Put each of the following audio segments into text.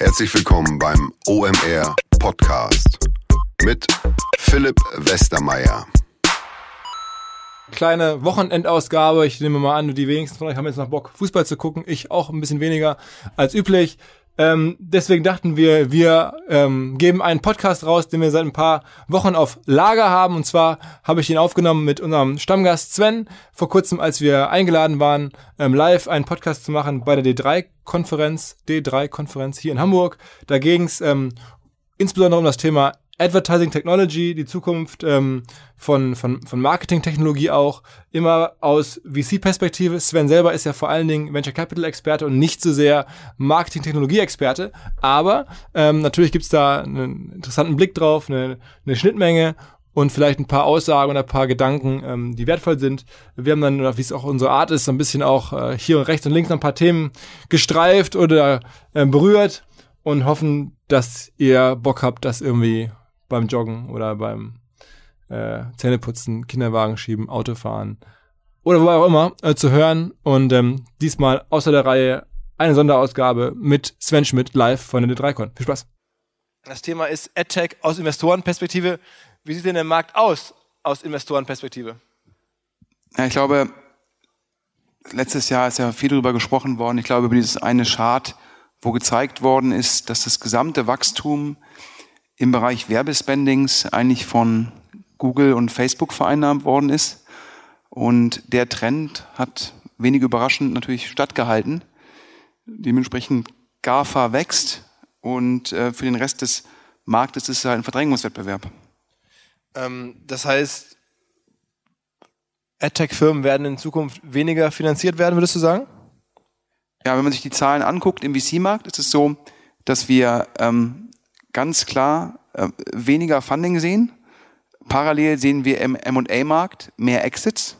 Herzlich willkommen beim OMR Podcast mit Philipp Westermeier. Kleine Wochenendausgabe. Ich nehme mal an, die wenigsten von euch haben jetzt noch Bock, Fußball zu gucken. Ich auch ein bisschen weniger als üblich. Ähm, deswegen dachten wir, wir ähm, geben einen Podcast raus, den wir seit ein paar Wochen auf Lager haben. Und zwar habe ich ihn aufgenommen mit unserem Stammgast Sven vor kurzem, als wir eingeladen waren, ähm, live einen Podcast zu machen bei der D3-Konferenz, D3-Konferenz hier in Hamburg. Da ging es ähm, insbesondere um das Thema Advertising Technology, die Zukunft ähm, von, von, von Marketing-Technologie auch, immer aus VC-Perspektive. Sven selber ist ja vor allen Dingen Venture Capital-Experte und nicht so sehr Marketing-Technologie-Experte. Aber ähm, natürlich gibt's da einen interessanten Blick drauf, eine, eine Schnittmenge und vielleicht ein paar Aussagen und ein paar Gedanken, ähm, die wertvoll sind. Wir haben dann, wie es auch unsere Art ist, so ein bisschen auch äh, hier und rechts und links ein paar Themen gestreift oder äh, berührt und hoffen, dass ihr Bock habt, das irgendwie beim Joggen oder beim äh, Zähneputzen, Kinderwagen schieben, Autofahren oder wo auch immer äh, zu hören. Und ähm, diesmal außer der Reihe eine Sonderausgabe mit Sven Schmidt live von der D3Con. Viel Spaß. Das Thema ist AdTech aus Investorenperspektive. Wie sieht denn der Markt aus aus Investorenperspektive? Ja, ich glaube, letztes Jahr ist ja viel darüber gesprochen worden. Ich glaube, über dieses eine Chart, wo gezeigt worden ist, dass das gesamte Wachstum im Bereich Werbespendings eigentlich von Google und Facebook vereinnahmt worden ist. Und der Trend hat wenig überraschend natürlich stattgehalten. Dementsprechend GAFA wächst und äh, für den Rest des Marktes ist es halt ein Verdrängungswettbewerb. Ähm, das heißt, AdTech-Firmen werden in Zukunft weniger finanziert werden, würdest du sagen? Ja, wenn man sich die Zahlen anguckt im VC-Markt, ist es so, dass wir ähm, ganz klar äh, weniger Funding sehen. Parallel sehen wir im M&A-Markt mehr Exits.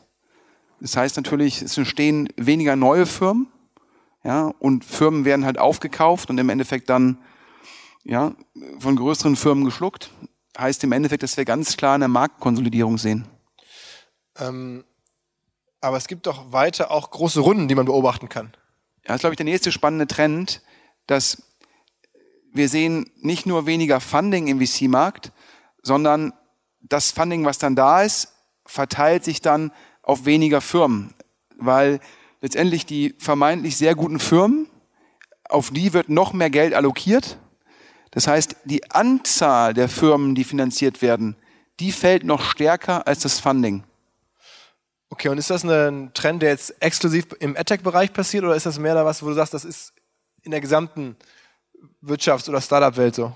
Das heißt natürlich, es entstehen weniger neue Firmen, ja, und Firmen werden halt aufgekauft und im Endeffekt dann, ja, von größeren Firmen geschluckt. Heißt im Endeffekt, dass wir ganz klar eine Marktkonsolidierung sehen. Ähm, aber es gibt doch weiter auch große Runden, die man beobachten kann. Ja, das ist, glaube ich, der nächste spannende Trend, dass wir sehen nicht nur weniger Funding im VC-Markt, sondern das Funding, was dann da ist, verteilt sich dann auf weniger Firmen, weil letztendlich die vermeintlich sehr guten Firmen, auf die wird noch mehr Geld allokiert. Das heißt, die Anzahl der Firmen, die finanziert werden, die fällt noch stärker als das Funding. Okay, und ist das ein Trend, der jetzt exklusiv im AdTech-Bereich passiert oder ist das mehr da was, wo du sagst, das ist in der gesamten Wirtschafts- oder Startup-Welt so?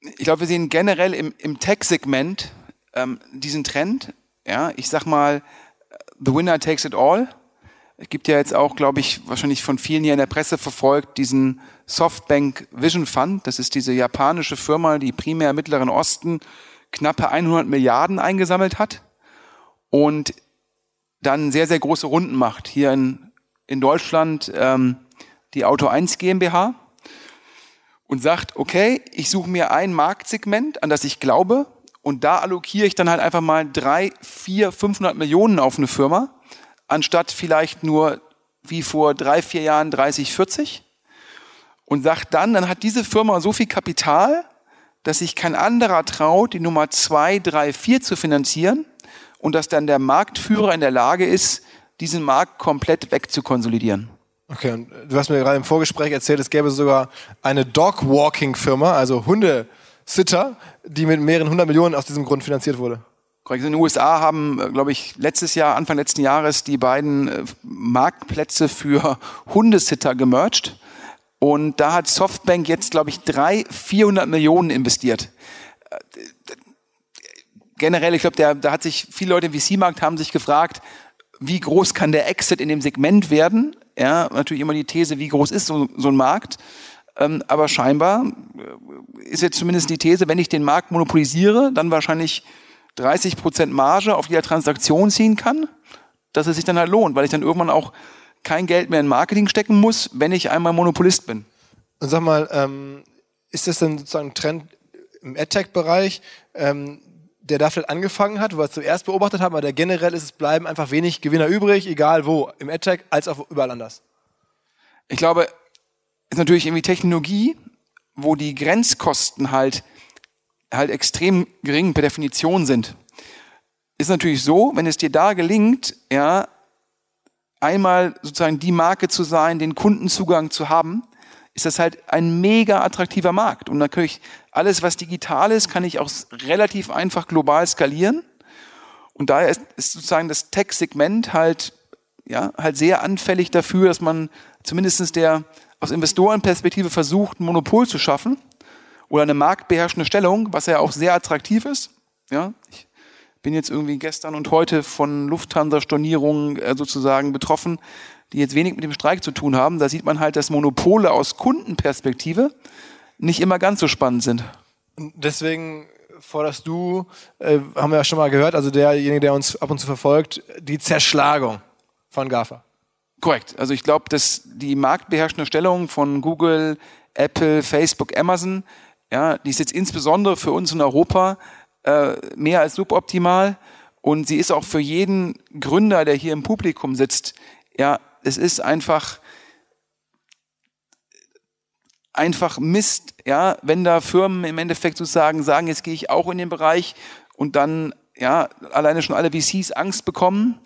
Ich glaube, wir sehen generell im, im Tech-Segment ähm, diesen Trend. Ja, ich sag mal, the winner takes it all. Es gibt ja jetzt auch, glaube ich, wahrscheinlich von vielen hier in der Presse verfolgt, diesen Softbank Vision Fund. Das ist diese japanische Firma, die primär im Mittleren Osten knappe 100 Milliarden eingesammelt hat und dann sehr, sehr große Runden macht. Hier in, in Deutschland ähm, die Auto 1 GmbH und sagt, okay, ich suche mir ein Marktsegment, an das ich glaube, und da allokiere ich dann halt einfach mal drei, vier, 500 Millionen auf eine Firma, anstatt vielleicht nur wie vor drei, vier Jahren 30, 40. Und sagt dann, dann hat diese Firma so viel Kapital, dass sich kein anderer traut, die Nummer zwei, drei, vier zu finanzieren und dass dann der Marktführer in der Lage ist, diesen Markt komplett wegzukonsolidieren. Okay, und du hast mir gerade im Vorgespräch erzählt, es gäbe sogar eine Dog-Walking-Firma, also Hundesitter, die mit mehreren hundert Millionen aus diesem Grund finanziert wurde. Korrekt. In den USA haben, äh, glaube ich, letztes Jahr, Anfang letzten Jahres, die beiden äh, Marktplätze für Hundesitter gemerged. Und da hat Softbank jetzt, glaube ich, drei, 400 Millionen investiert. Äh, generell, ich glaube, da hat sich viele Leute im VC-Markt haben sich gefragt, wie groß kann der Exit in dem Segment werden? Ja, natürlich immer die These, wie groß ist so, so ein Markt? Ähm, aber scheinbar äh, ist jetzt zumindest die These, wenn ich den Markt monopolisiere, dann wahrscheinlich 30 Prozent Marge auf jeder Transaktion ziehen kann, dass es sich dann halt lohnt, weil ich dann irgendwann auch kein Geld mehr in Marketing stecken muss, wenn ich einmal Monopolist bin. Und sag mal, ähm, ist das denn sozusagen ein Trend im AdTech-Bereich, ähm, der da vielleicht angefangen hat, wo wir es zuerst beobachtet haben, aber der generell ist, es bleiben einfach wenig Gewinner übrig, egal wo, im AdTech als auch überall anders. Ich glaube, ist natürlich irgendwie Technologie, wo die Grenzkosten halt, halt extrem gering per Definition sind. Ist natürlich so, wenn es dir da gelingt, ja, einmal sozusagen die Marke zu sein, den Kundenzugang zu haben, ist das halt ein mega attraktiver Markt. Und natürlich alles, was digital ist, kann ich auch relativ einfach global skalieren. Und daher ist, ist sozusagen das Tech-Segment halt, ja, halt sehr anfällig dafür, dass man zumindestens der aus Investorenperspektive versucht, ein Monopol zu schaffen oder eine marktbeherrschende Stellung, was ja auch sehr attraktiv ist. Ja, ich bin jetzt irgendwie gestern und heute von Lufthansa-Stornierungen äh, sozusagen betroffen, die jetzt wenig mit dem Streik zu tun haben. Da sieht man halt, dass Monopole aus Kundenperspektive nicht immer ganz so spannend sind. Deswegen forderst du, äh, haben wir ja schon mal gehört, also derjenige, der uns ab und zu verfolgt, die Zerschlagung von GAFA. Korrekt. Also ich glaube, dass die marktbeherrschende Stellung von Google, Apple, Facebook, Amazon, ja, die ist jetzt insbesondere für uns in Europa äh, mehr als suboptimal und sie ist auch für jeden Gründer, der hier im Publikum sitzt, ja, es ist einfach einfach Mist, ja, wenn da Firmen im Endeffekt sozusagen sagen, jetzt gehe ich auch in den Bereich und dann ja alleine schon alle VCs Angst bekommen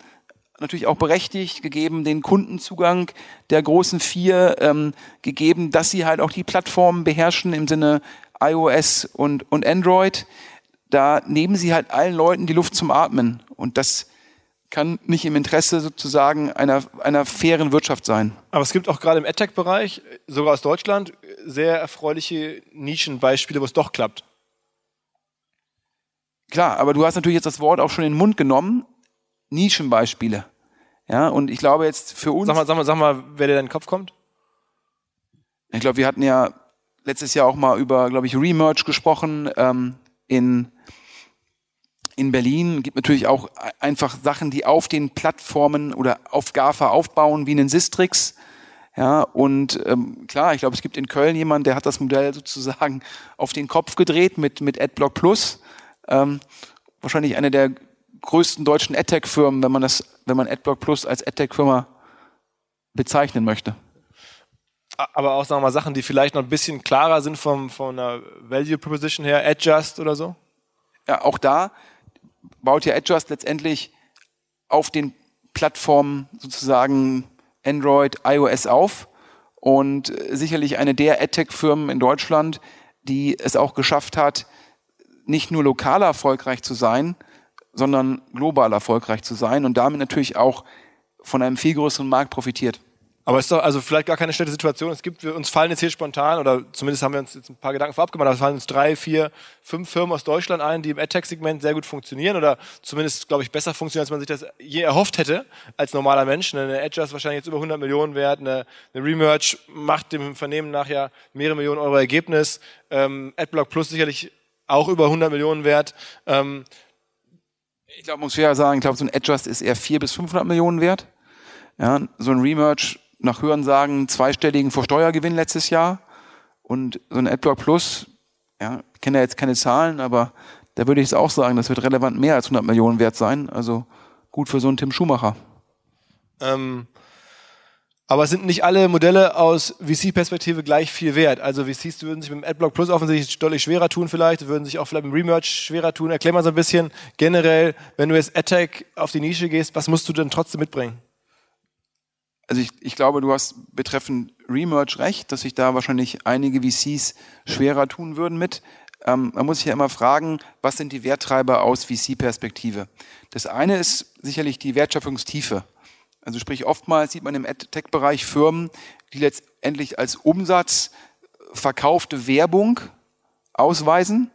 natürlich auch berechtigt, gegeben den Kundenzugang der großen vier, ähm, gegeben, dass sie halt auch die Plattformen beherrschen im Sinne iOS und, und Android. Da nehmen sie halt allen Leuten die Luft zum Atmen. Und das kann nicht im Interesse sozusagen einer, einer fairen Wirtschaft sein. Aber es gibt auch gerade im AdTech-Bereich, sogar aus Deutschland, sehr erfreuliche Nischenbeispiele, wo es doch klappt. Klar, aber du hast natürlich jetzt das Wort auch schon in den Mund genommen. Nischenbeispiele. Ja, und ich glaube jetzt für uns. Sag mal, sag mal, sag mal, wer dir in den Kopf kommt. Ich glaube, wir hatten ja letztes Jahr auch mal über, glaube ich, Remerge gesprochen ähm, in in Berlin. Gibt natürlich auch einfach Sachen, die auf den Plattformen oder auf GAFA aufbauen, wie einen Sistrix. Ja, und ähm, klar, ich glaube, es gibt in Köln jemanden, der hat das Modell sozusagen auf den Kopf gedreht mit, mit AdBlock Plus. Ähm, wahrscheinlich eine der größten deutschen AdTech-Firmen, wenn man das, wenn man AdBlock Plus als AdTech-Firma bezeichnen möchte. Aber auch, sagen wir mal, Sachen, die vielleicht noch ein bisschen klarer sind vom, von einer Value Proposition her, Adjust oder so? Ja, auch da baut ja Adjust letztendlich auf den Plattformen sozusagen Android, iOS auf und sicherlich eine der AdTech-Firmen in Deutschland, die es auch geschafft hat, nicht nur lokal erfolgreich zu sein, sondern global erfolgreich zu sein und damit natürlich auch von einem viel größeren Markt profitiert. Aber es ist doch also vielleicht gar keine schlechte Situation. Es gibt, wir, uns fallen jetzt hier spontan, oder zumindest haben wir uns jetzt ein paar Gedanken vorab gemacht, aber es fallen uns drei, vier, fünf Firmen aus Deutschland ein, die im AdTech-Segment sehr gut funktionieren oder zumindest, glaube ich, besser funktionieren, als man sich das je erhofft hätte als normaler Mensch. Eine Edge ist wahrscheinlich jetzt über 100 Millionen wert, eine, eine Remerge macht dem Vernehmen nachher mehrere Millionen Euro Ergebnis, ähm, AdBlock Plus sicherlich auch über 100 Millionen wert. Ähm, ich glaube, muss ja sagen, ich glaube, so ein Adjust ist eher 400 bis 500 Millionen wert. Ja, so ein Remerge nach Hörensagen zweistelligen Vorsteuergewinn letztes Jahr. Und so ein AdBlock Plus, ja, ich kenne ja jetzt keine Zahlen, aber da würde ich es auch sagen, das wird relevant mehr als 100 Millionen wert sein. Also gut für so einen Tim Schumacher. Ähm, aber sind nicht alle Modelle aus VC-Perspektive gleich viel wert? Also VCs würden sich mit dem AdBlock Plus offensichtlich deutlich schwerer tun vielleicht, würden sich auch vielleicht mit dem Remerge schwerer tun. Erklär mal so ein bisschen generell, wenn du jetzt AdTech auf die Nische gehst, was musst du denn trotzdem mitbringen? Also ich, ich glaube, du hast betreffend Remerge recht, dass sich da wahrscheinlich einige VCs schwerer tun würden mit. Ähm, man muss sich ja immer fragen, was sind die Werttreiber aus VC-Perspektive? Das eine ist sicherlich die Wertschöpfungstiefe. Also sprich, oftmals sieht man im AdTech-Bereich Firmen, die letztendlich als Umsatz verkaufte Werbung ausweisen,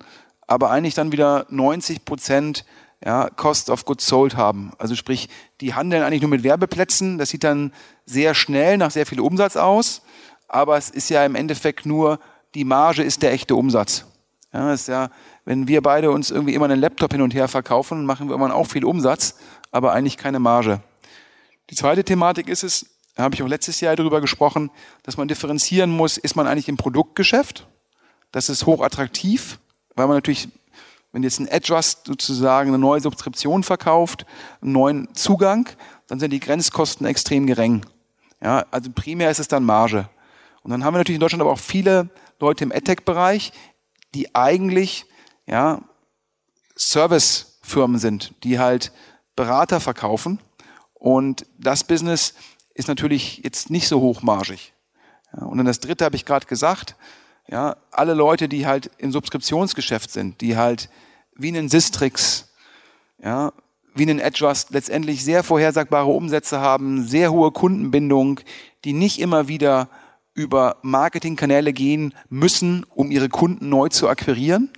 aber eigentlich dann wieder 90 Prozent ja, Cost of Goods Sold haben. Also sprich, die handeln eigentlich nur mit Werbeplätzen. Das sieht dann sehr schnell nach sehr viel Umsatz aus, aber es ist ja im Endeffekt nur, die Marge ist der echte Umsatz. Ja, ist ja, wenn wir beide uns irgendwie immer einen Laptop hin und her verkaufen, machen wir immer auch viel Umsatz, aber eigentlich keine Marge. Die zweite Thematik ist es, da habe ich auch letztes Jahr darüber gesprochen, dass man differenzieren muss, ist man eigentlich im Produktgeschäft? Das ist hochattraktiv, weil man natürlich, wenn jetzt ein Adjust sozusagen eine neue Subskription verkauft, einen neuen Zugang, dann sind die Grenzkosten extrem gering. Ja, also primär ist es dann Marge. Und dann haben wir natürlich in Deutschland aber auch viele Leute im AdTech-Bereich, die eigentlich ja, Servicefirmen sind, die halt Berater verkaufen. Und das Business ist natürlich jetzt nicht so hochmargig. Ja, und dann das dritte habe ich gerade gesagt, ja, alle Leute, die halt im Subskriptionsgeschäft sind, die halt wie einen Sistrix, ja, wie einen Adjust letztendlich sehr vorhersagbare Umsätze haben, sehr hohe Kundenbindung, die nicht immer wieder über Marketingkanäle gehen müssen, um ihre Kunden neu zu akquirieren.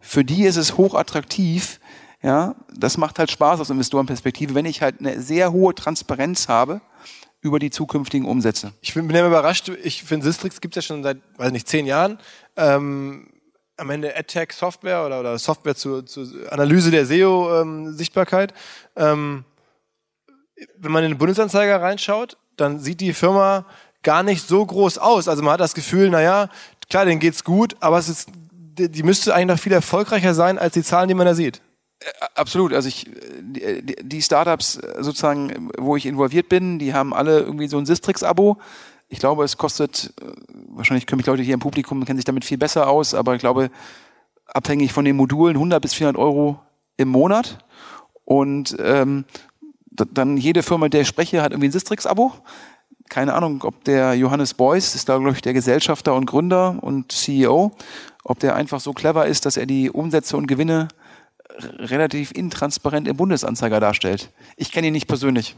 Für die ist es hochattraktiv. Ja, das macht halt Spaß aus Investorenperspektive, wenn ich halt eine sehr hohe Transparenz habe über die zukünftigen Umsätze. Ich bin, bin immer überrascht. Ich finde, Sistrix gibt es ja schon seit, weiß nicht, zehn Jahren. Ähm, am Ende AdTech Software oder, oder Software zur, zur Analyse der SEO-Sichtbarkeit. Ähm, wenn man in den Bundesanzeiger reinschaut, dann sieht die Firma gar nicht so groß aus. Also man hat das Gefühl, naja, klar, denen geht's gut, aber es ist, die, die müsste eigentlich noch viel erfolgreicher sein als die Zahlen, die man da sieht. Äh, absolut. Also ich, die, die Startups äh, sozusagen, wo ich involviert bin, die haben alle irgendwie so ein Sistrix-Abo. Ich glaube, es kostet, äh, wahrscheinlich können mich Leute hier im Publikum kennen sich damit viel besser aus, aber ich glaube, abhängig von den Modulen 100 bis 400 Euro im Monat. Und ähm, dann jede Firma, der ich spreche, hat irgendwie ein Sistrix-Abo. Keine Ahnung, ob der Johannes Beuys, ist da, glaube ich, der Gesellschafter und Gründer und CEO, ob der einfach so clever ist, dass er die Umsätze und Gewinne relativ intransparent im Bundesanzeiger darstellt. Ich kenne ihn nicht persönlich.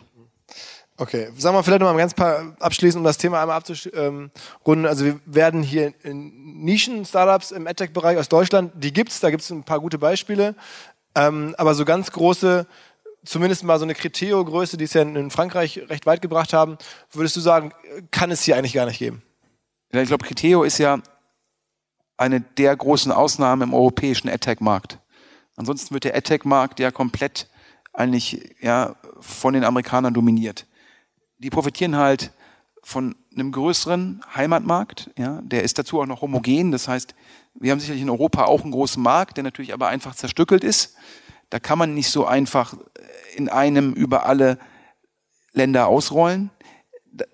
Okay, sagen wir vielleicht noch mal ganz paar abschließend, um das Thema einmal abzurunden. Also wir werden hier in Nischen-Startups im AdTech-Bereich aus Deutschland, die gibt's, da gibt's ein paar gute Beispiele, ähm, aber so ganz große, zumindest mal so eine Criteo-Größe, die es ja in Frankreich recht weit gebracht haben, würdest du sagen, kann es hier eigentlich gar nicht geben? Ja, ich glaube, Criteo ist ja eine der großen Ausnahmen im europäischen AdTech-Markt. Ansonsten wird der AdTech-Markt ja komplett eigentlich ja, von den Amerikanern dominiert die profitieren halt von einem größeren Heimatmarkt, ja, der ist dazu auch noch homogen. Das heißt, wir haben sicherlich in Europa auch einen großen Markt, der natürlich aber einfach zerstückelt ist. Da kann man nicht so einfach in einem über alle Länder ausrollen.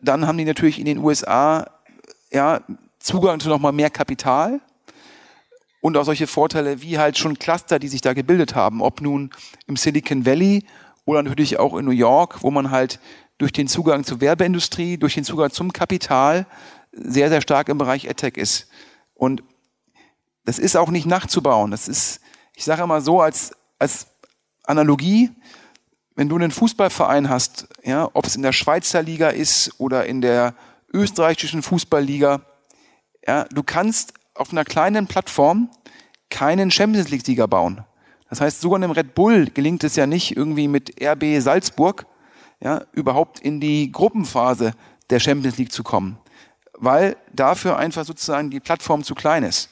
Dann haben die natürlich in den USA ja, Zugang zu nochmal mehr Kapital und auch solche Vorteile wie halt schon Cluster, die sich da gebildet haben, ob nun im Silicon Valley oder natürlich auch in New York, wo man halt durch den Zugang zur Werbeindustrie, durch den Zugang zum Kapital sehr, sehr stark im Bereich AdTech ist. Und das ist auch nicht nachzubauen. Das ist, ich sage immer so als, als Analogie, wenn du einen Fußballverein hast, ja, ob es in der Schweizer Liga ist oder in der österreichischen Fußballliga, ja, du kannst auf einer kleinen Plattform keinen Champions League-Sieger bauen. Das heißt, sogar einem Red Bull gelingt es ja nicht irgendwie mit RB Salzburg, ja, überhaupt in die Gruppenphase der Champions League zu kommen, weil dafür einfach sozusagen die Plattform zu klein ist.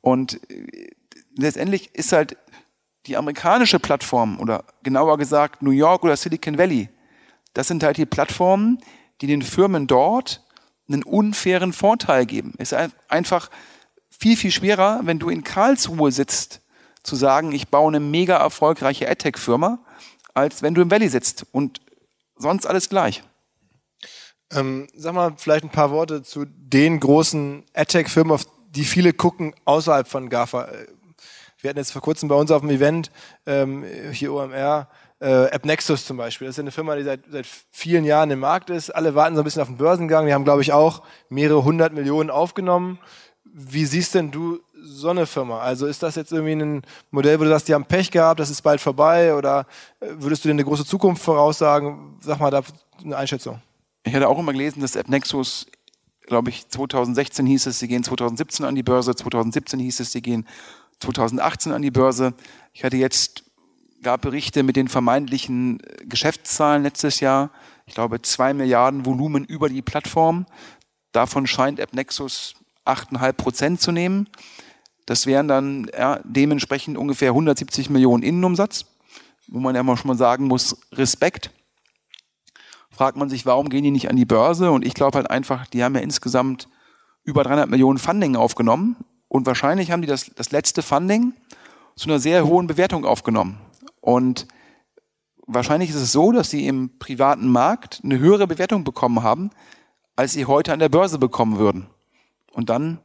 Und äh, letztendlich ist halt die amerikanische Plattform oder genauer gesagt New York oder Silicon Valley, das sind halt die Plattformen, die den Firmen dort einen unfairen Vorteil geben. Es ist einfach viel, viel schwerer, wenn du in Karlsruhe sitzt, zu sagen, ich baue eine mega erfolgreiche AdTech-Firma, als wenn du im Valley sitzt und sonst alles gleich. Ähm, sag mal vielleicht ein paar Worte zu den großen AdTech-Firmen, auf die viele gucken außerhalb von GAFA. Äh, wir hatten jetzt vor kurzem bei uns auf dem Event ähm, hier OMR äh, AppNexus zum Beispiel. Das ist eine Firma, die seit, seit vielen Jahren im Markt ist. Alle warten so ein bisschen auf den Börsengang. Die haben, glaube ich, auch mehrere hundert Millionen aufgenommen. Wie siehst denn du so eine Firma? Also ist das jetzt irgendwie ein Modell, wo du sagst, die haben Pech gehabt, das ist bald vorbei oder äh, würdest du dir eine große Zukunft voraussagen? Sag mal da eine Einschätzung. Ich hatte auch immer gelesen, dass AppNexus, glaube ich, 2016 hieß es, sie gehen 2017 an die Börse, 2017 hieß es, sie gehen 2018 an die Börse. Ich hatte jetzt, gab Berichte mit den vermeintlichen äh, Geschäftszahlen letztes Jahr. Ich glaube, zwei Milliarden Volumen über die Plattform. Davon scheint AppNexus 8,5 Prozent zu nehmen. Das wären dann ja, dementsprechend ungefähr 170 Millionen Innenumsatz, wo man ja mal schon mal sagen muss, Respekt. Fragt man sich, warum gehen die nicht an die Börse? Und ich glaube halt einfach, die haben ja insgesamt über 300 Millionen Funding aufgenommen und wahrscheinlich haben die das, das letzte Funding zu einer sehr hohen Bewertung aufgenommen. Und wahrscheinlich ist es so, dass sie im privaten Markt eine höhere Bewertung bekommen haben, als sie heute an der Börse bekommen würden. Und dann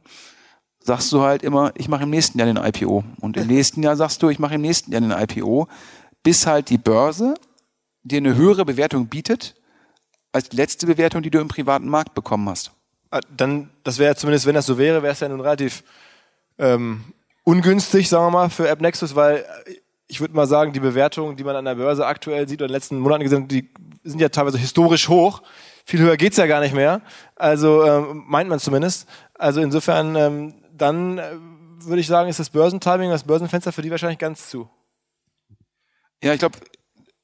sagst du halt immer, ich mache im nächsten Jahr den IPO. Und im nächsten Jahr sagst du, ich mache im nächsten Jahr den IPO, bis halt die Börse dir eine höhere Bewertung bietet, als die letzte Bewertung, die du im privaten Markt bekommen hast. Ah, dann, das wäre zumindest, wenn das so wäre, wäre es ja nun relativ ähm, ungünstig, sagen wir mal, für AppNexus, weil ich würde mal sagen, die Bewertungen, die man an der Börse aktuell sieht oder in den letzten Monaten gesehen, die sind ja teilweise historisch hoch. Viel höher geht's ja gar nicht mehr. Also ähm, meint man zumindest. Also insofern, ähm, dann äh, würde ich sagen, ist das Börsentiming, das Börsenfenster für die wahrscheinlich ganz zu. Ja, ich glaube,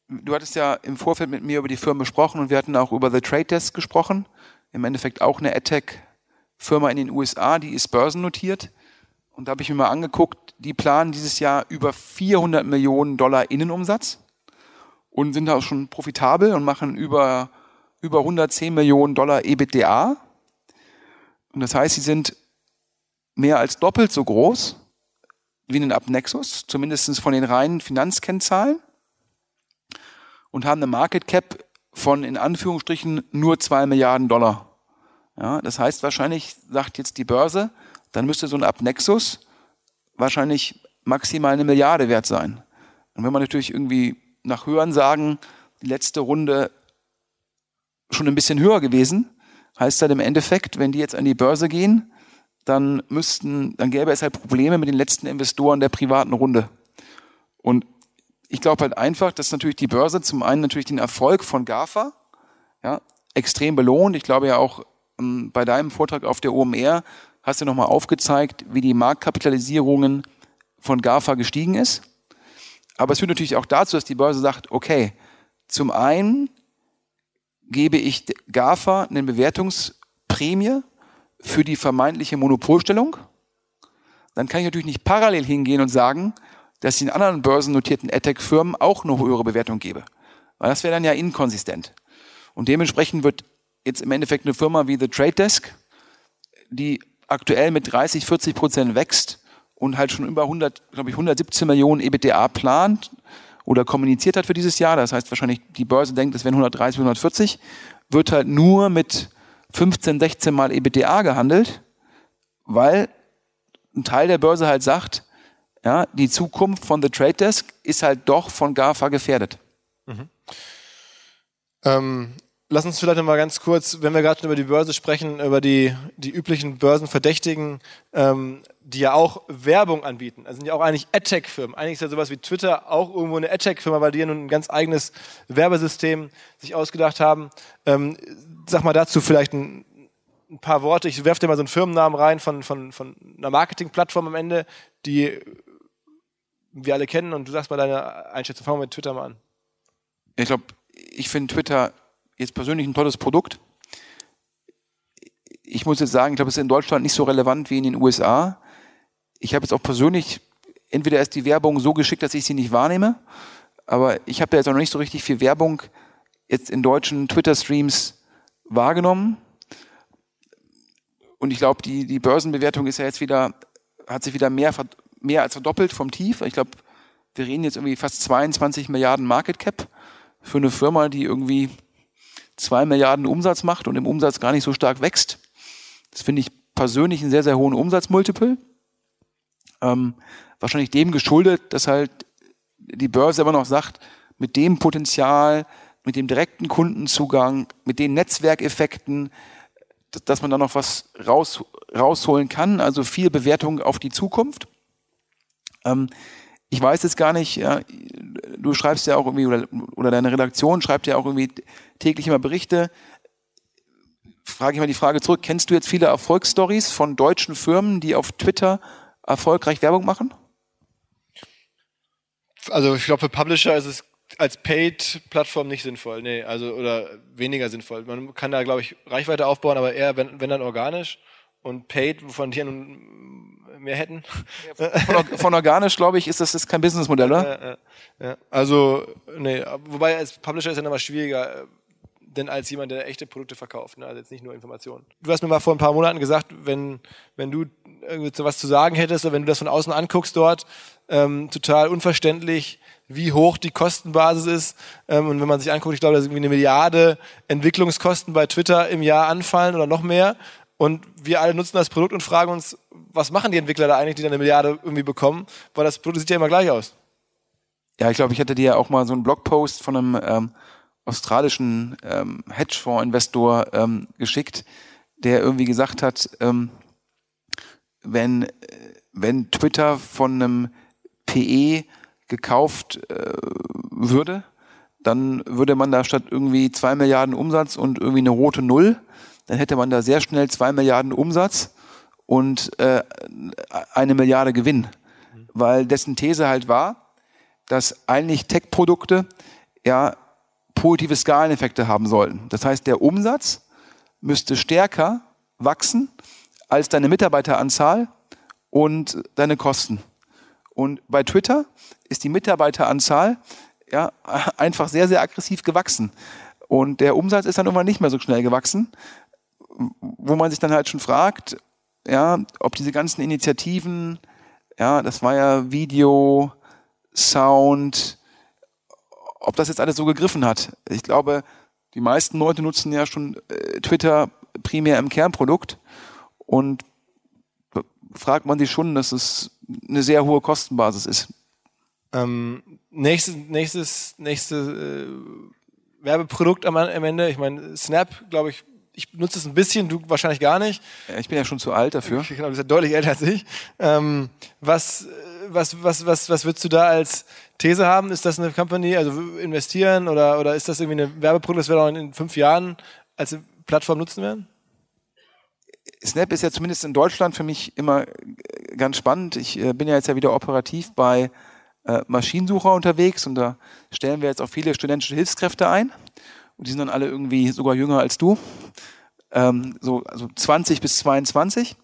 du hattest ja im Vorfeld mit mir über die Firma gesprochen und wir hatten auch über The Trade Desk gesprochen. Im Endeffekt auch eine AdTech-Firma in den USA, die ist börsennotiert. Und da habe ich mir mal angeguckt, die planen dieses Jahr über 400 Millionen Dollar Innenumsatz und sind auch schon profitabel und machen über, über 110 Millionen Dollar EBITDA. Und das heißt, sie sind mehr als doppelt so groß wie ein Abnexus, zumindest von den reinen Finanzkennzahlen und haben eine Market Cap von in Anführungsstrichen nur zwei Milliarden Dollar. Ja, das heißt wahrscheinlich, sagt jetzt die Börse, dann müsste so ein Abnexus wahrscheinlich maximal eine Milliarde wert sein. Und wenn man natürlich irgendwie nach Hören sagen, die letzte Runde schon ein bisschen höher gewesen, heißt das im Endeffekt, wenn die jetzt an die Börse gehen, dann müssten, dann gäbe es halt Probleme mit den letzten Investoren der privaten Runde. Und ich glaube halt einfach, dass natürlich die Börse zum einen natürlich den Erfolg von GAFA ja, extrem belohnt. Ich glaube ja auch ähm, bei deinem Vortrag auf der OMR hast du nochmal aufgezeigt, wie die Marktkapitalisierungen von GAFA gestiegen ist. Aber es führt natürlich auch dazu, dass die Börse sagt, okay, zum einen gebe ich GAFA eine Bewertungsprämie für die vermeintliche Monopolstellung. Dann kann ich natürlich nicht parallel hingehen und sagen, dass ich den anderen börsennotierten AdTech-Firmen auch eine höhere Bewertung gebe. Weil das wäre dann ja inkonsistent. Und dementsprechend wird jetzt im Endeffekt eine Firma wie The Trade Desk, die aktuell mit 30, 40 Prozent wächst und halt schon über 100, glaube ich, 117 Millionen EBITDA plant oder kommuniziert hat für dieses Jahr, das heißt wahrscheinlich die Börse denkt, es wären 130, 140, wird halt nur mit 15, 16 Mal EBITDA gehandelt, weil ein Teil der Börse halt sagt, ja, die Zukunft von The Trade Desk ist halt doch von GAFA gefährdet. Mhm. Ähm, lass uns vielleicht noch mal ganz kurz, wenn wir gerade über die Börse sprechen, über die, die üblichen Börsenverdächtigen, ähm, die ja auch Werbung anbieten. Also sind ja auch eigentlich AdTech-Firmen. Eigentlich ist ja sowas wie Twitter auch irgendwo eine AdTech-Firma, weil die ja nun ein ganz eigenes Werbesystem sich ausgedacht haben. Ähm, sag mal dazu vielleicht ein, ein paar Worte. Ich werfe dir mal so einen Firmennamen rein von, von, von einer Marketingplattform am Ende, die wir alle kennen und du sagst mal deine Einschätzung. Fangen wir mit Twitter mal an. Ich glaube, ich finde Twitter jetzt persönlich ein tolles Produkt. Ich muss jetzt sagen, ich glaube, es ist in Deutschland nicht so relevant wie in den USA. Ich habe jetzt auch persönlich, entweder ist die Werbung so geschickt, dass ich sie nicht wahrnehme, aber ich habe da jetzt auch noch nicht so richtig viel Werbung jetzt in deutschen Twitter-Streams wahrgenommen. Und ich glaube, die, die Börsenbewertung ist ja jetzt wieder, hat sich wieder mehr, mehr als verdoppelt vom Tief. Ich glaube, wir reden jetzt irgendwie fast 22 Milliarden Market Cap für eine Firma, die irgendwie zwei Milliarden Umsatz macht und im Umsatz gar nicht so stark wächst. Das finde ich persönlich einen sehr, sehr hohen Umsatzmultiple. Ähm, wahrscheinlich dem geschuldet, dass halt die Börse immer noch sagt, mit dem Potenzial, mit dem direkten Kundenzugang, mit den Netzwerkeffekten, dass man da noch was raus, rausholen kann, also viel Bewertung auf die Zukunft. Ähm, ich weiß jetzt gar nicht, ja, du schreibst ja auch irgendwie, oder, oder deine Redaktion schreibt ja auch irgendwie täglich immer Berichte. Frage ich mal die Frage zurück, kennst du jetzt viele Erfolgsstories von deutschen Firmen, die auf Twitter erfolgreich Werbung machen? Also ich glaube, für Publisher ist es als Paid-Plattform nicht sinnvoll, nee, also oder weniger sinnvoll. Man kann da, glaube ich, Reichweite aufbauen, aber eher, wenn, wenn dann organisch und Paid, wovon die ja nun mehr hätten. Von, von organisch, glaube ich, ist das ist kein Businessmodell, oder? Ja, ja, ja. Also, nee, wobei als Publisher ist ja nochmal schwieriger, denn als jemand, der echte Produkte verkauft, ne? also jetzt nicht nur Informationen. Du hast mir mal vor ein paar Monaten gesagt, wenn, wenn du irgendwie was zu sagen hättest oder wenn du das von außen anguckst dort, ähm, total unverständlich, wie hoch die Kostenbasis ist. Ähm, und wenn man sich anguckt, ich glaube, da sind irgendwie eine Milliarde Entwicklungskosten bei Twitter im Jahr anfallen oder noch mehr. und wir alle nutzen das Produkt und fragen uns, was machen die Entwickler da eigentlich, die dann eine Milliarde irgendwie bekommen, weil das Produkt sieht ja immer gleich aus. Ja, ich glaube, ich hatte dir ja auch mal so einen Blogpost von einem ähm, australischen ähm, Hedgefonds-Investor ähm, geschickt, der irgendwie gesagt hat, ähm, wenn, wenn Twitter von einem PE gekauft äh, würde, dann würde man da statt irgendwie zwei Milliarden Umsatz und irgendwie eine rote Null, dann hätte man da sehr schnell zwei Milliarden Umsatz und äh, eine Milliarde Gewinn. Weil dessen These halt war, dass eigentlich Tech-Produkte ja positive Skaleneffekte haben sollten. Das heißt, der Umsatz müsste stärker wachsen als deine Mitarbeiteranzahl und deine Kosten. Und bei Twitter ist die Mitarbeiteranzahl ja, einfach sehr, sehr aggressiv gewachsen. Und der Umsatz ist dann irgendwann nicht mehr so schnell gewachsen, wo man sich dann halt schon fragt, ja, ob diese ganzen Initiativen, ja, das war ja Video, Sound, ob das jetzt alles so gegriffen hat. Ich glaube, die meisten Leute nutzen ja schon äh, Twitter primär im Kernprodukt und fragt man sich schon, dass es eine sehr hohe Kostenbasis ist. Ähm, nächstes, nächstes, nächstes äh, Werbeprodukt am, am Ende, ich meine, Snap, glaube ich, ich benutze es ein bisschen, du wahrscheinlich gar nicht. Ich bin ja schon zu alt dafür. Genau, du bist ja deutlich älter als ich. Ähm, was, was, was, was, was würdest du da als These haben? Ist das eine Company, also investieren oder, oder ist das irgendwie eine Werbeprodukt, das wir auch in fünf Jahren als Plattform nutzen werden? Snap ist ja zumindest in Deutschland für mich immer ganz spannend. Ich äh, bin ja jetzt ja wieder operativ bei äh, Maschinensucher unterwegs und da stellen wir jetzt auch viele studentische Hilfskräfte ein. Und die sind dann alle irgendwie sogar jünger als du. Ähm, so also 20 bis 22.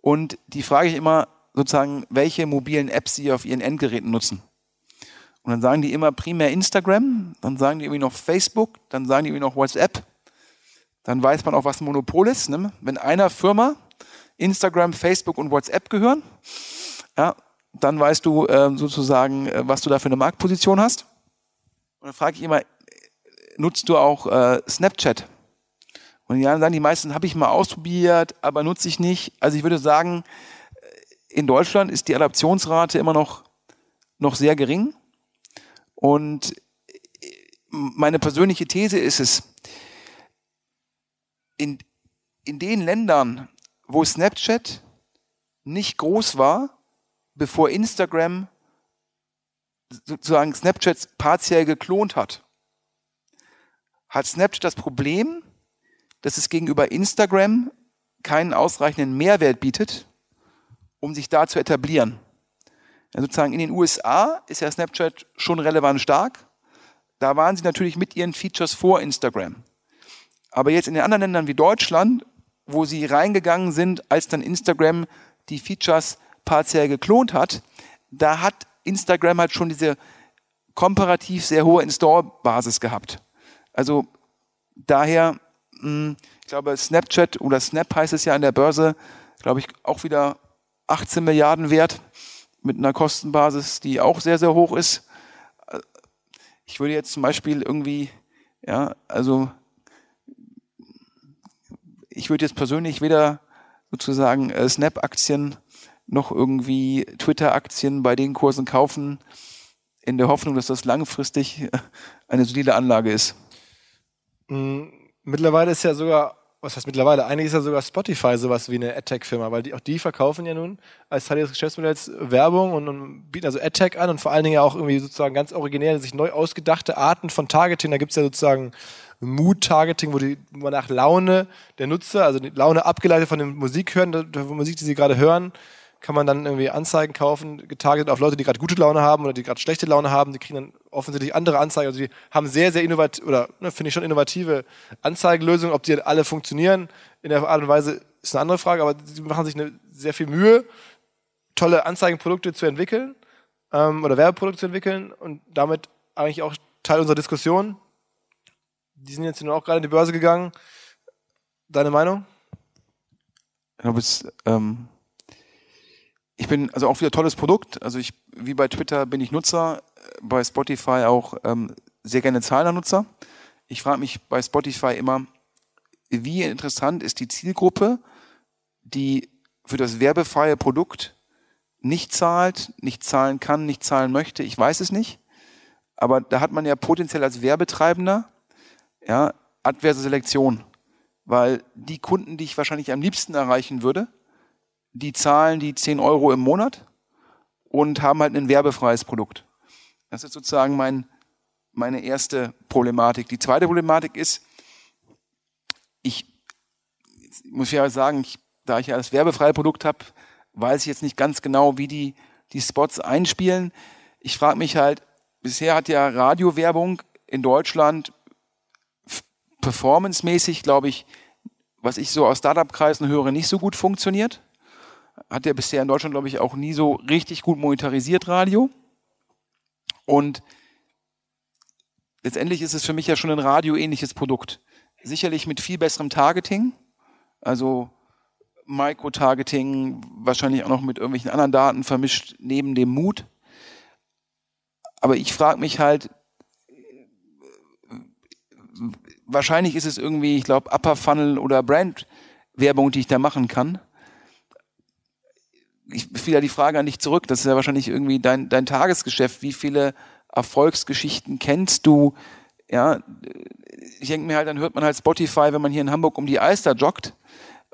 Und die frage ich immer sozusagen, welche mobilen Apps sie auf ihren Endgeräten nutzen. Und dann sagen die immer primär Instagram, dann sagen die irgendwie noch Facebook, dann sagen die irgendwie noch WhatsApp. Dann weiß man auch, was ein Monopol ist. Ne? Wenn einer Firma Instagram, Facebook und WhatsApp gehören, ja, dann weißt du äh, sozusagen, was du da für eine Marktposition hast. Und dann frage ich immer, nutzt du auch äh, Snapchat? Und ja, sagen die meisten, habe ich mal ausprobiert, aber nutze ich nicht. Also ich würde sagen, in Deutschland ist die Adaptionsrate immer noch, noch sehr gering. Und meine persönliche These ist es, in, in den Ländern, wo Snapchat nicht groß war, bevor Instagram sozusagen Snapchat partiell geklont hat, hat Snapchat das Problem, dass es gegenüber Instagram keinen ausreichenden Mehrwert bietet, um sich da zu etablieren. Ja, sozusagen in den USA ist ja Snapchat schon relevant stark. Da waren sie natürlich mit ihren Features vor Instagram. Aber jetzt in den anderen Ländern wie Deutschland, wo sie reingegangen sind, als dann Instagram die Features partiell geklont hat, da hat Instagram halt schon diese komparativ sehr hohe Install-Basis gehabt. Also daher, hm, ich glaube, Snapchat oder Snap heißt es ja an der Börse, glaube ich, auch wieder 18 Milliarden wert mit einer Kostenbasis, die auch sehr, sehr hoch ist. Ich würde jetzt zum Beispiel irgendwie, ja, also ich würde jetzt persönlich weder sozusagen äh, Snap-Aktien noch irgendwie Twitter-Aktien bei den Kursen kaufen, in der Hoffnung, dass das langfristig eine solide Anlage ist. Mm, mittlerweile ist ja sogar, was heißt mittlerweile, eigentlich ist ja sogar Spotify sowas wie eine AdTech-Firma, weil die, auch die verkaufen ja nun als Teil ihres Geschäftsmodells Werbung und, und bieten also AdTech an und vor allen Dingen ja auch irgendwie sozusagen ganz originär, sich neu ausgedachte Arten von Targeting. Da gibt es ja sozusagen Mood-Targeting, wo, die, wo man nach Laune der Nutzer, also die Laune abgeleitet von dem Musik hören, der, der Musik, die sie gerade hören, kann man dann irgendwie Anzeigen kaufen, getargetet auf Leute, die gerade gute Laune haben oder die gerade schlechte Laune haben. Die kriegen dann offensichtlich andere Anzeigen. Also die haben sehr, sehr innovative, oder ne, finde ich schon innovative Anzeigenlösungen. Ob die alle funktionieren in der Art und Weise, ist eine andere Frage, aber sie machen sich eine, sehr viel Mühe, tolle Anzeigenprodukte zu entwickeln ähm, oder Werbeprodukte zu entwickeln und damit eigentlich auch Teil unserer Diskussion. Die sind jetzt auch gerade in die Börse gegangen. Deine Meinung? Ich glaube, es ähm ich bin also auch wieder tolles Produkt. Also ich, wie bei Twitter bin ich Nutzer, bei Spotify auch ähm, sehr gerne zahlender Nutzer. Ich frage mich bei Spotify immer, wie interessant ist die Zielgruppe die für das werbefreie Produkt nicht zahlt, nicht zahlen kann, nicht zahlen möchte, ich weiß es nicht. Aber da hat man ja potenziell als Werbetreibender ja, adverse Selektion. Weil die Kunden, die ich wahrscheinlich am liebsten erreichen würde, die zahlen die 10 Euro im Monat und haben halt ein werbefreies Produkt. Das ist sozusagen mein, meine erste Problematik. Die zweite Problematik ist, ich muss ja sagen, ich, da ich ja das werbefreie Produkt habe, weiß ich jetzt nicht ganz genau, wie die die Spots einspielen. Ich frage mich halt, bisher hat ja Radiowerbung in Deutschland performancemäßig, glaube ich, was ich so aus Startup-Kreisen höre, nicht so gut funktioniert. Hat ja bisher in Deutschland, glaube ich, auch nie so richtig gut monetarisiert Radio. Und letztendlich ist es für mich ja schon ein radioähnliches Produkt. Sicherlich mit viel besserem Targeting, also Micro-Targeting, wahrscheinlich auch noch mit irgendwelchen anderen Daten vermischt neben dem Mut. Aber ich frage mich halt, wahrscheinlich ist es irgendwie, ich glaube, Upper Funnel oder Brand-Werbung, die ich da machen kann. Ich wieder die Frage an dich zurück. Das ist ja wahrscheinlich irgendwie dein, dein Tagesgeschäft. Wie viele Erfolgsgeschichten kennst du? Ja, ich denke mir halt, dann hört man halt Spotify, wenn man hier in Hamburg um die Alster joggt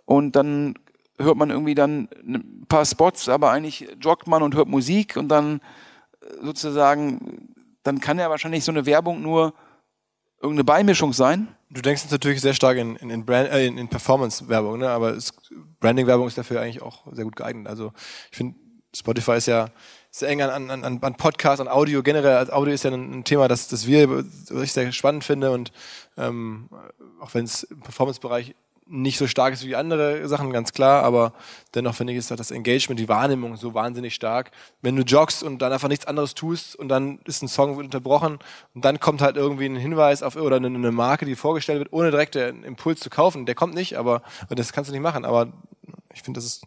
und dann hört man irgendwie dann ein paar Spots, aber eigentlich joggt man und hört Musik und dann sozusagen, dann kann ja wahrscheinlich so eine Werbung nur irgendeine Beimischung sein. Du denkst jetzt natürlich sehr stark in, in, in, äh, in, in Performance-Werbung, ne? aber Branding-Werbung ist dafür eigentlich auch sehr gut geeignet. Also ich finde, Spotify ist ja sehr eng an, an, an Podcast, an Audio generell. Als Audio ist ja ein, ein Thema, das, das wir, was ich sehr spannend finde und ähm, auch wenn es im Performance-Bereich nicht so stark ist wie andere Sachen, ganz klar, aber dennoch finde ich, ist das Engagement, die Wahrnehmung so wahnsinnig stark. Wenn du joggst und dann einfach nichts anderes tust und dann ist ein Song unterbrochen und dann kommt halt irgendwie ein Hinweis auf oder eine, Marke, die vorgestellt wird, ohne direkt den Impuls zu kaufen. Der kommt nicht, aber das kannst du nicht machen. Aber ich finde, das ist,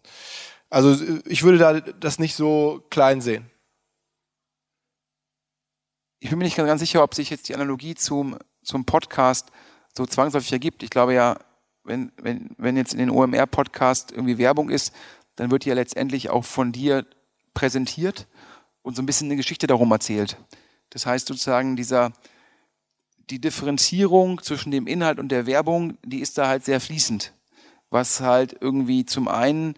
also ich würde da das nicht so klein sehen. Ich bin mir nicht ganz sicher, ob sich jetzt die Analogie zum, zum Podcast so zwangsläufig ergibt. Ich glaube ja, wenn, wenn, wenn jetzt in den OMR-Podcast irgendwie Werbung ist, dann wird die ja letztendlich auch von dir präsentiert und so ein bisschen eine Geschichte darum erzählt. Das heißt sozusagen, dieser, die Differenzierung zwischen dem Inhalt und der Werbung, die ist da halt sehr fließend. Was halt irgendwie zum einen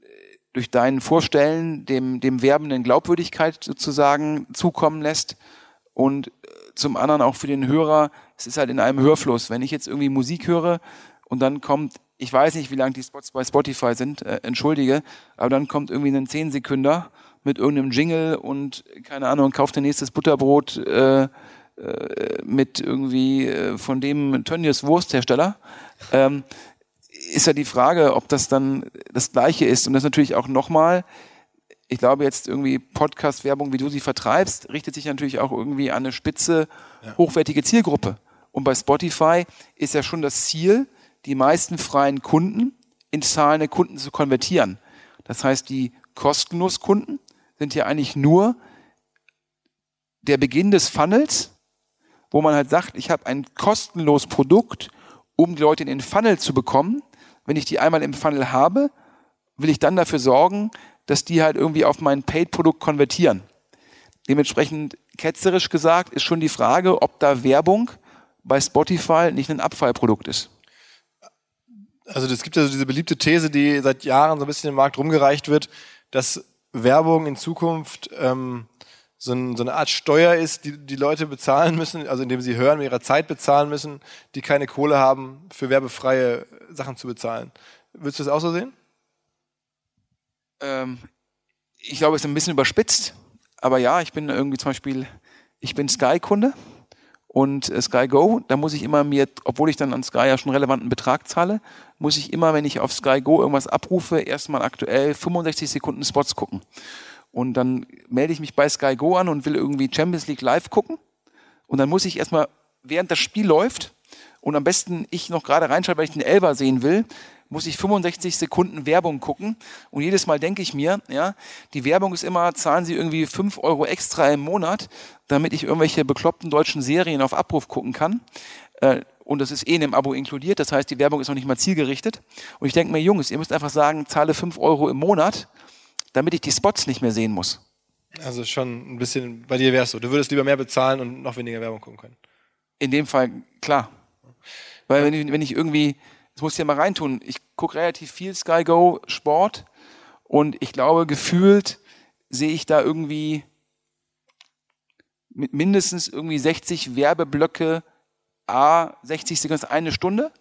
äh, durch dein Vorstellen dem, dem Werbenden Glaubwürdigkeit sozusagen zukommen lässt und äh, zum anderen auch für den Hörer, es ist halt in einem Hörfluss. Wenn ich jetzt irgendwie Musik höre, und dann kommt, ich weiß nicht, wie lang die Spots bei Spotify sind, äh, entschuldige, aber dann kommt irgendwie ein 10 Sekünder mit irgendeinem Jingle und keine Ahnung, kauft der nächstes Butterbrot äh, äh, mit irgendwie äh, von dem Tönnies Wursthersteller. Ähm, ist ja die Frage, ob das dann das Gleiche ist. Und das natürlich auch nochmal, ich glaube jetzt irgendwie Podcast-Werbung, wie du sie vertreibst, richtet sich natürlich auch irgendwie an eine spitze, hochwertige Zielgruppe. Und bei Spotify ist ja schon das Ziel, die meisten freien Kunden in zahlende Kunden zu konvertieren. Das heißt, die kostenlos Kunden sind ja eigentlich nur der Beginn des Funnels, wo man halt sagt, ich habe ein kostenloses Produkt, um die Leute in den Funnel zu bekommen. Wenn ich die einmal im Funnel habe, will ich dann dafür sorgen, dass die halt irgendwie auf mein Paid-Produkt konvertieren. Dementsprechend ketzerisch gesagt ist schon die Frage, ob da Werbung bei Spotify nicht ein Abfallprodukt ist also es gibt ja so diese beliebte These, die seit Jahren so ein bisschen im Markt rumgereicht wird, dass Werbung in Zukunft ähm, so, ein, so, eine Art Steuer ist, die die Leute bezahlen müssen, also indem sie hören, mit ihrer Zeit bezahlen müssen, die keine Kohle haben, für werbefreie Sachen zu bezahlen. Würdest du das auch so sehen? Ähm, ich glaube, es ist ein bisschen überspitzt, aber ja, ich bin irgendwie zum Beispiel, ich bin Sky-Kunde und äh, Sky Go, da muss ich immer mir, obwohl ich dann an Sky ja schon relevanten Betrag zahle, muss ich immer, wenn ich auf Sky Go irgendwas abrufe, erstmal aktuell 65 Sekunden Spots gucken. Und dann melde ich mich bei Sky Go an und will irgendwie Champions League live gucken. Und dann muss ich erstmal, während das Spiel läuft, und am besten ich noch gerade reinschalte, weil ich den Elber sehen will, muss ich 65 Sekunden Werbung gucken. Und jedes Mal denke ich mir, ja, die Werbung ist immer, zahlen Sie irgendwie 5 Euro extra im Monat, damit ich irgendwelche bekloppten deutschen Serien auf Abruf gucken kann. Äh, und das ist eh in dem Abo inkludiert. Das heißt, die Werbung ist noch nicht mal zielgerichtet. Und ich denke mir, Jungs, ihr müsst einfach sagen, zahle 5 Euro im Monat, damit ich die Spots nicht mehr sehen muss. Also schon ein bisschen, bei dir wär's so. Du würdest lieber mehr bezahlen und noch weniger Werbung gucken können. In dem Fall, klar. Weil wenn ich, wenn ich irgendwie, das muss ich ja mal reintun, ich gucke relativ viel Sky Go Sport und ich glaube, gefühlt sehe ich da irgendwie mit mindestens irgendwie 60 Werbeblöcke, a 60 Sekunden, eine Stunde.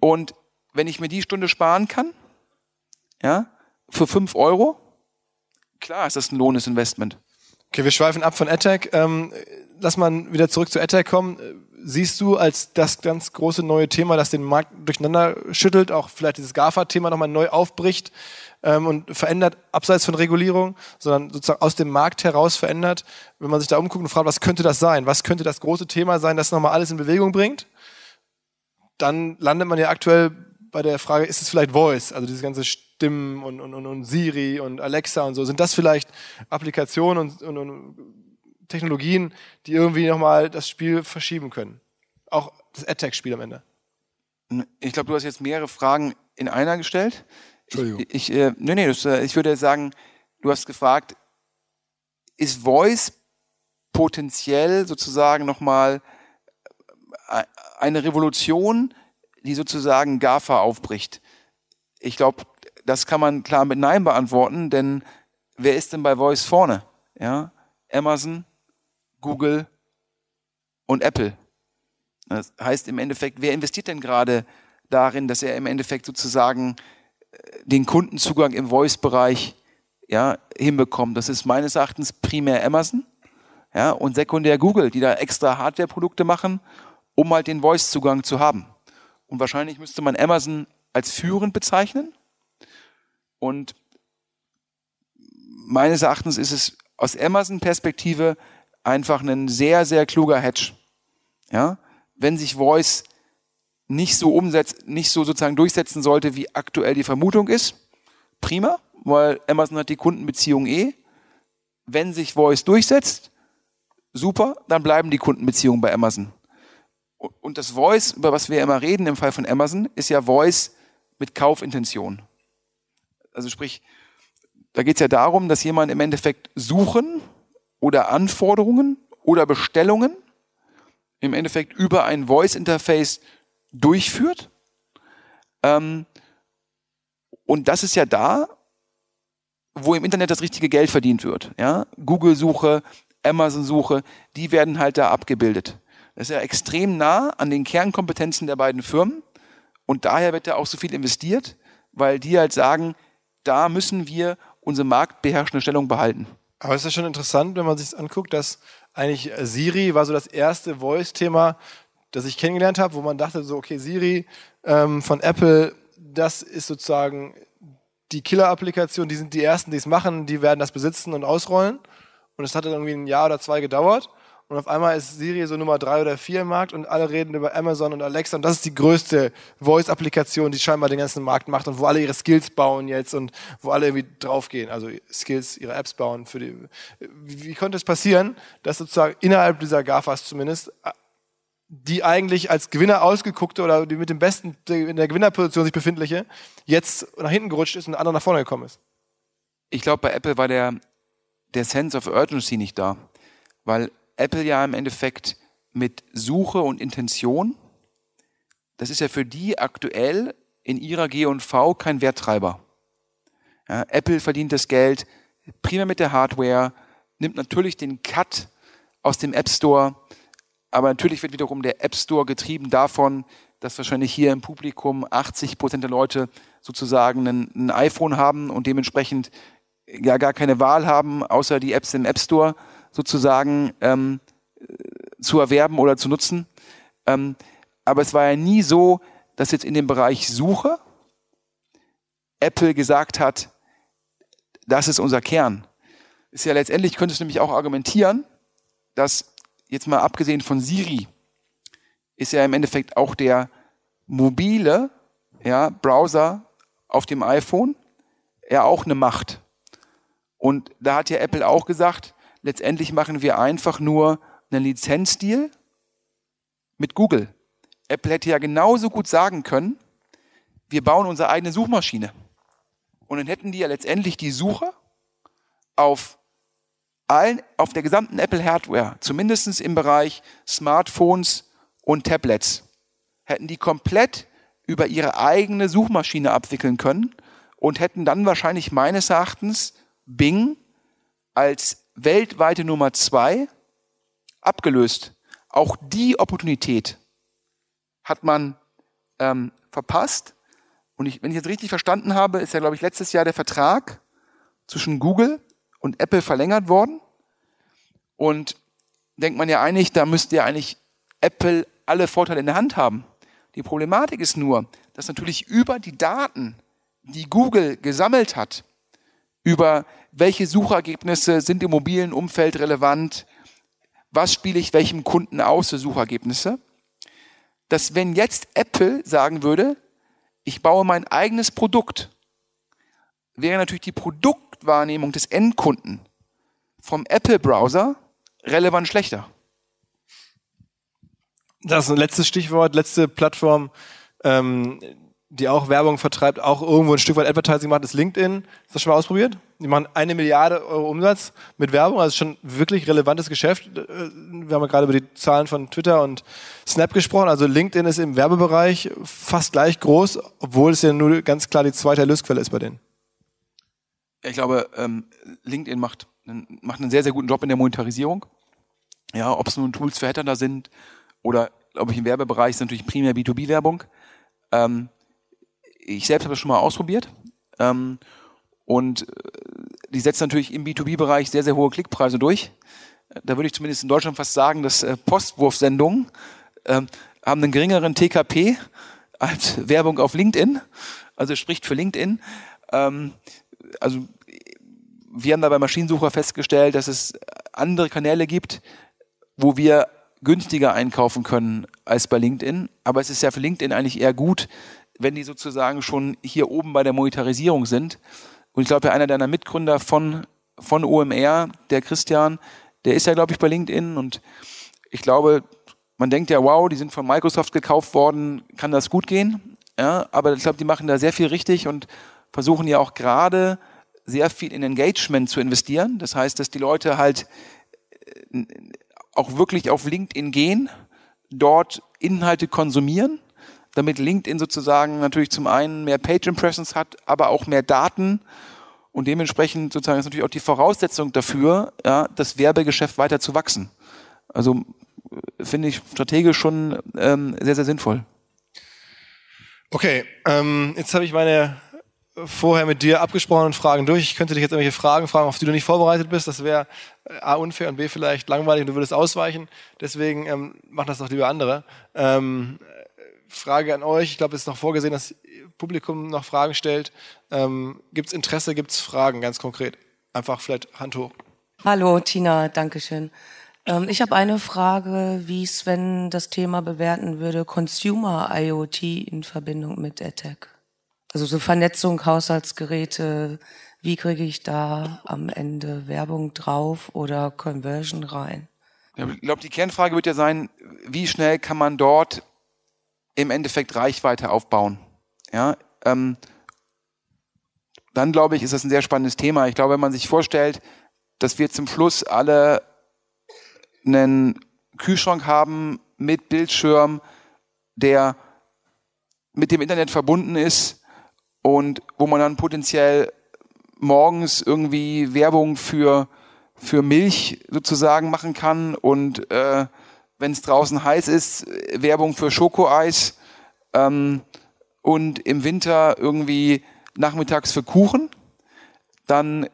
Und wenn ich mir die Stunde sparen kann, ja, für 5 Euro, klar ist das ein lohnes Investment. Okay, wir schweifen ab von AdTech. Ähm, lass mal wieder zurück zu AdTech kommen. Siehst du als das ganz große neue Thema, das den Markt durcheinander schüttelt, auch vielleicht dieses GAFA-Thema nochmal neu aufbricht ähm, und verändert, abseits von Regulierung, sondern sozusagen aus dem Markt heraus verändert? Wenn man sich da umguckt und fragt, was könnte das sein? Was könnte das große Thema sein, das nochmal alles in Bewegung bringt? Dann landet man ja aktuell bei der Frage, ist es vielleicht Voice, also diese ganze Stimmen und, und, und, und Siri und Alexa und so, sind das vielleicht Applikationen und, und, und Technologien, die irgendwie nochmal das Spiel verschieben können? Auch das AdTech-Spiel am Ende. Ich glaube, du hast jetzt mehrere Fragen in einer gestellt. Entschuldigung. Ich, ich, äh, nee, nee, das, äh, ich würde sagen, du hast gefragt, ist Voice potenziell sozusagen nochmal äh, eine Revolution, die sozusagen GAFA aufbricht? Ich glaube, das kann man klar mit Nein beantworten, denn wer ist denn bei Voice vorne? Ja, Amazon, Google und Apple. Das heißt im Endeffekt, wer investiert denn gerade darin, dass er im Endeffekt sozusagen äh, den Kundenzugang im Voice-Bereich ja, hinbekommt? Das ist meines Erachtens primär Amazon ja, und sekundär Google, die da extra Hardware-Produkte machen, um halt den Voice-Zugang zu haben. Und wahrscheinlich müsste man Amazon als führend bezeichnen. Und meines Erachtens ist es aus Amazon-Perspektive einfach ein sehr, sehr kluger Hedge. Ja, wenn sich Voice nicht so umsetzt, nicht so sozusagen durchsetzen sollte, wie aktuell die Vermutung ist, prima, weil Amazon hat die Kundenbeziehung eh. Wenn sich Voice durchsetzt, super, dann bleiben die Kundenbeziehungen bei Amazon. Und das Voice, über was wir immer reden im Fall von Amazon, ist ja Voice mit Kaufintention. Also sprich, da geht es ja darum, dass jemand im Endeffekt Suchen oder Anforderungen oder Bestellungen im Endeffekt über ein Voice-Interface durchführt. Ähm, und das ist ja da, wo im Internet das richtige Geld verdient wird. Ja? Google-Suche, Amazon-Suche, die werden halt da abgebildet. Das ist ja extrem nah an den Kernkompetenzen der beiden Firmen. Und daher wird da auch so viel investiert, weil die halt sagen, da müssen wir unsere marktbeherrschende Stellung behalten. Aber es ist schon interessant, wenn man sich anguckt, dass eigentlich Siri war so das erste Voice-Thema, das ich kennengelernt habe, wo man dachte so, okay, Siri ähm, von Apple, das ist sozusagen die Killer-Applikation, die sind die ersten, die es machen, die werden das besitzen und ausrollen. Und es hat dann irgendwie ein Jahr oder zwei gedauert. Und auf einmal ist Siri so Nummer drei oder vier im Markt und alle reden über Amazon und Alexa. Und das ist die größte Voice-Applikation, die scheinbar den ganzen Markt macht und wo alle ihre Skills bauen jetzt und wo alle irgendwie draufgehen. Also Skills, ihre Apps bauen für die. Wie, konnte es passieren, dass sozusagen innerhalb dieser GAFAs zumindest die eigentlich als Gewinner ausgeguckte oder die mit dem besten in der Gewinnerposition sich befindliche jetzt nach hinten gerutscht ist und der andere nach vorne gekommen ist? Ich glaube, bei Apple war der, der Sense of Urgency nicht da, weil Apple ja im Endeffekt mit Suche und Intention, das ist ja für die aktuell in ihrer G&V kein Werttreiber. Ja, Apple verdient das Geld primär mit der Hardware, nimmt natürlich den Cut aus dem App Store, aber natürlich wird wiederum der App Store getrieben davon, dass wahrscheinlich hier im Publikum 80 Prozent der Leute sozusagen ein, ein, iPhone haben und dementsprechend ja gar keine Wahl haben, außer die Apps im App Store sozusagen ähm, zu erwerben oder zu nutzen. Ähm, aber es war ja nie so, dass jetzt in dem Bereich Suche Apple gesagt hat, das ist unser Kern. Ist ja letztendlich, könntest du nämlich auch argumentieren, dass jetzt mal abgesehen von Siri, ist ja im Endeffekt auch der mobile ja, Browser auf dem iPhone ja auch eine Macht. Und da hat ja Apple auch gesagt, letztendlich machen wir einfach nur einen Lizenzdeal mit Google. Apple hätte ja genauso gut sagen können, wir bauen unsere eigene Suchmaschine. Und dann hätten die ja letztendlich die Suche auf allen, auf der gesamten Apple Hardware, zumindest im Bereich Smartphones und Tablets, hätten die komplett über ihre eigene Suchmaschine abwickeln können und hätten dann wahrscheinlich meines Erachtens Bing als weltweite Nummer zwei abgelöst. Auch die Opportunität hat man ähm, verpasst. Und ich, wenn ich jetzt richtig verstanden habe, ist ja, glaube ich, letztes Jahr der Vertrag zwischen Google und Apple verlängert worden. Und denkt man ja eigentlich, da müsste ja eigentlich Apple alle Vorteile in der Hand haben. Die Problematik ist nur, dass natürlich über die Daten, die Google gesammelt hat, über welche Suchergebnisse sind im mobilen Umfeld relevant, was spiele ich welchem Kunden aus für Suchergebnisse, dass wenn jetzt Apple sagen würde, ich baue mein eigenes Produkt, wäre natürlich die Produktwahrnehmung des Endkunden vom Apple-Browser relevant schlechter. Das ist ein letztes Stichwort, letzte Plattform, ähm, die auch Werbung vertreibt, auch irgendwo ein Stück weit Advertising macht, ist LinkedIn. Hast du das schon mal ausprobiert? Die machen eine Milliarde Euro Umsatz mit Werbung, also schon wirklich relevantes Geschäft. Äh, wir haben ja gerade über die Zahlen von Twitter und Snap gesprochen. Also LinkedIn ist im Werbebereich fast gleich groß, obwohl es ja nur ganz klar die zweite Erlösquelle ist bei denen. Ich glaube, ähm, LinkedIn macht, macht einen sehr, sehr guten Job in der Monetarisierung. Ja, ob es nun Tools für Hatter da sind oder, glaube ich, im Werbebereich ist natürlich primär B2B-Werbung. Ähm, ich selbst habe es schon mal ausprobiert. Ähm, und äh, die setzt natürlich im B2B-Bereich sehr, sehr hohe Klickpreise durch. Da würde ich zumindest in Deutschland fast sagen, dass äh, Postwurfsendungen äh, haben einen geringeren TKP als Werbung auf LinkedIn. Also spricht für LinkedIn. Ähm, also wir haben da bei Maschinensucher festgestellt, dass es andere Kanäle gibt, wo wir günstiger einkaufen können als bei LinkedIn. Aber es ist ja für LinkedIn eigentlich eher gut, wenn die sozusagen schon hier oben bei der Monetarisierung sind. Und ich glaube, einer deiner Mitgründer von, von OMR, der Christian, der ist ja, glaube ich, bei LinkedIn und ich glaube, man denkt ja, wow, die sind von Microsoft gekauft worden, kann das gut gehen? Ja, aber ich glaube, die machen da sehr viel richtig und versuchen ja auch gerade sehr viel in Engagement zu investieren. Das heißt, dass die Leute halt äh, auch wirklich auf LinkedIn gehen, dort Inhalte konsumieren damit LinkedIn sozusagen natürlich zum einen mehr Page Impressions hat, aber auch mehr Daten und dementsprechend sozusagen ist natürlich auch die Voraussetzung dafür, ja, das Werbegeschäft weiter zu wachsen. Also äh, finde ich strategisch schon ähm, sehr, sehr sinnvoll. Okay, ähm, jetzt habe ich meine vorher mit dir abgesprochenen Fragen durch. Ich könnte dich jetzt irgendwelche Fragen fragen, auf die du nicht vorbereitet bist. Das wäre äh, A unfair und B vielleicht langweilig und du würdest ausweichen. Deswegen ähm, mach das doch lieber andere. Ähm, Frage an euch. Ich glaube, es ist noch vorgesehen, dass Publikum noch Fragen stellt. Ähm, gibt es Interesse, gibt es Fragen ganz konkret? Einfach vielleicht Hand hoch. Hallo, Tina, Dankeschön. Ähm, ich habe eine Frage, wie Sven das Thema bewerten würde, Consumer IoT in Verbindung mit AdTech. Also so Vernetzung, Haushaltsgeräte, wie kriege ich da am Ende Werbung drauf oder Conversion rein? Ich glaube, die Kernfrage wird ja sein, wie schnell kann man dort im Endeffekt Reichweite aufbauen. Ja, ähm, dann glaube ich, ist das ein sehr spannendes Thema. Ich glaube, wenn man sich vorstellt, dass wir zum Schluss alle einen Kühlschrank haben mit Bildschirm, der mit dem Internet verbunden ist und wo man dann potenziell morgens irgendwie Werbung für, für Milch sozusagen machen kann und äh, wenn es draußen heiß ist, Werbung für Schokoeis ähm, und im Winter irgendwie nachmittags für Kuchen, dann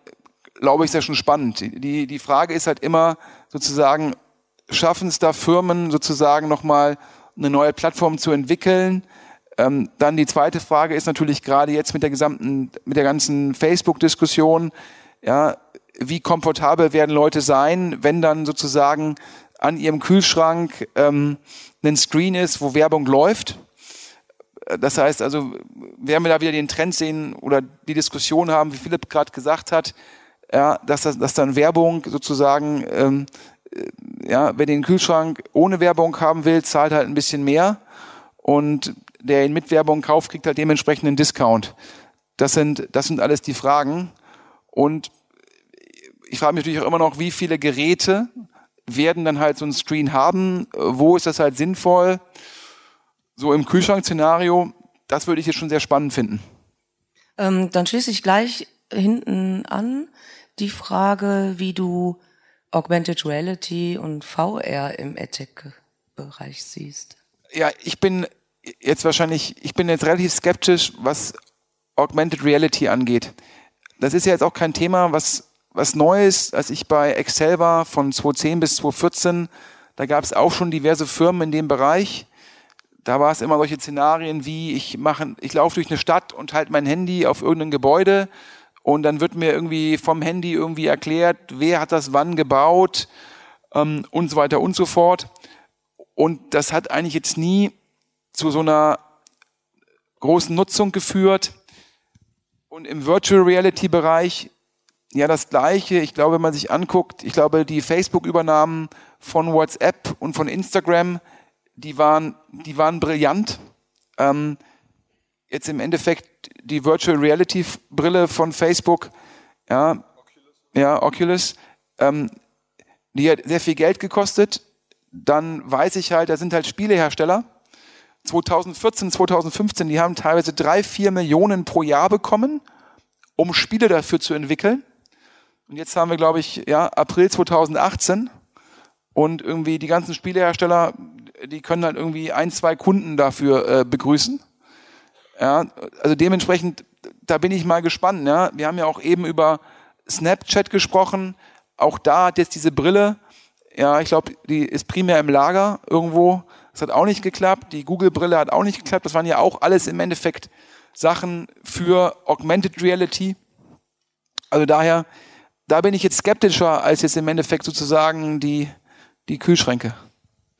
glaube ich, ist das schon spannend. Die, die Frage ist halt immer sozusagen, schaffen es da Firmen sozusagen nochmal eine neue Plattform zu entwickeln? Ähm, dann die zweite Frage ist natürlich gerade jetzt mit der gesamten, mit der ganzen Facebook-Diskussion, ja, wie komfortabel werden Leute sein, wenn dann sozusagen an ihrem Kühlschrank ähm, ein Screen ist, wo Werbung läuft. Das heißt also, werden wir da wieder den Trend sehen oder die Diskussion haben, wie Philipp gerade gesagt hat, ja, dass, das, dass dann Werbung sozusagen, ähm, ja, wer den Kühlschrank ohne Werbung haben will, zahlt halt ein bisschen mehr. und der ihn mit Werbung kauft, kriegt halt dementsprechend einen Discount. Das sind, das sind alles die Fragen. Und ich frage mich natürlich auch immer noch, wie viele Geräte werden dann halt so ein Screen haben? Wo ist das halt sinnvoll? So im Kühlschrank-Szenario, das würde ich jetzt schon sehr spannend finden. Ähm, dann schließe ich gleich hinten an die Frage, wie du Augmented Reality und VR im EdTech-Bereich siehst. Ja, ich bin jetzt wahrscheinlich, ich bin jetzt relativ skeptisch, was Augmented Reality angeht. Das ist ja jetzt auch kein Thema, was, was Neues. Als ich bei Excel war, von 2010 bis 2014, da gab es auch schon diverse Firmen in dem Bereich. Da war es immer solche Szenarien wie, ich mache, ich laufe durch eine Stadt und halte mein Handy auf irgendein Gebäude und dann wird mir irgendwie vom Handy irgendwie erklärt, wer hat das wann gebaut ähm, und so weiter und so fort. Und das hat eigentlich jetzt nie zu so einer großen Nutzung geführt. Und im Virtual Reality Bereich ja das Gleiche. Ich glaube, wenn man sich anguckt, ich glaube, die Facebook-Übernahmen von WhatsApp und von Instagram, die waren, die waren brillant. Ähm, jetzt im Endeffekt die Virtual Reality Brille von Facebook, ja, Oculus. ja, Oculus, ähm, die hat sehr viel Geld gekostet. Dann weiß ich halt, da sind halt Spielehersteller. 2014, 2015, die haben teilweise drei, vier Millionen pro Jahr bekommen, um Spiele dafür zu entwickeln. Und jetzt haben wir, glaube ich, ja, April 2018 und irgendwie die ganzen Spielehersteller, die können halt irgendwie ein, zwei Kunden dafür äh, begrüßen. Ja, also dementsprechend, da bin ich mal gespannt. Ja. Wir haben ja auch eben über Snapchat gesprochen. Auch da hat jetzt diese Brille, ja, ich glaube, die ist primär im Lager irgendwo. Das hat auch nicht geklappt. Die Google-Brille hat auch nicht geklappt. Das waren ja auch alles im Endeffekt Sachen für Augmented Reality. Also daher, da bin ich jetzt skeptischer als jetzt im Endeffekt sozusagen die, die Kühlschränke.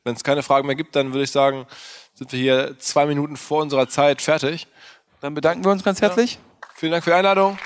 Wenn es keine Fragen mehr gibt, dann würde ich sagen, sind wir hier zwei Minuten vor unserer Zeit fertig. Dann bedanken wir uns ganz herzlich. Ja. Vielen Dank für die Einladung.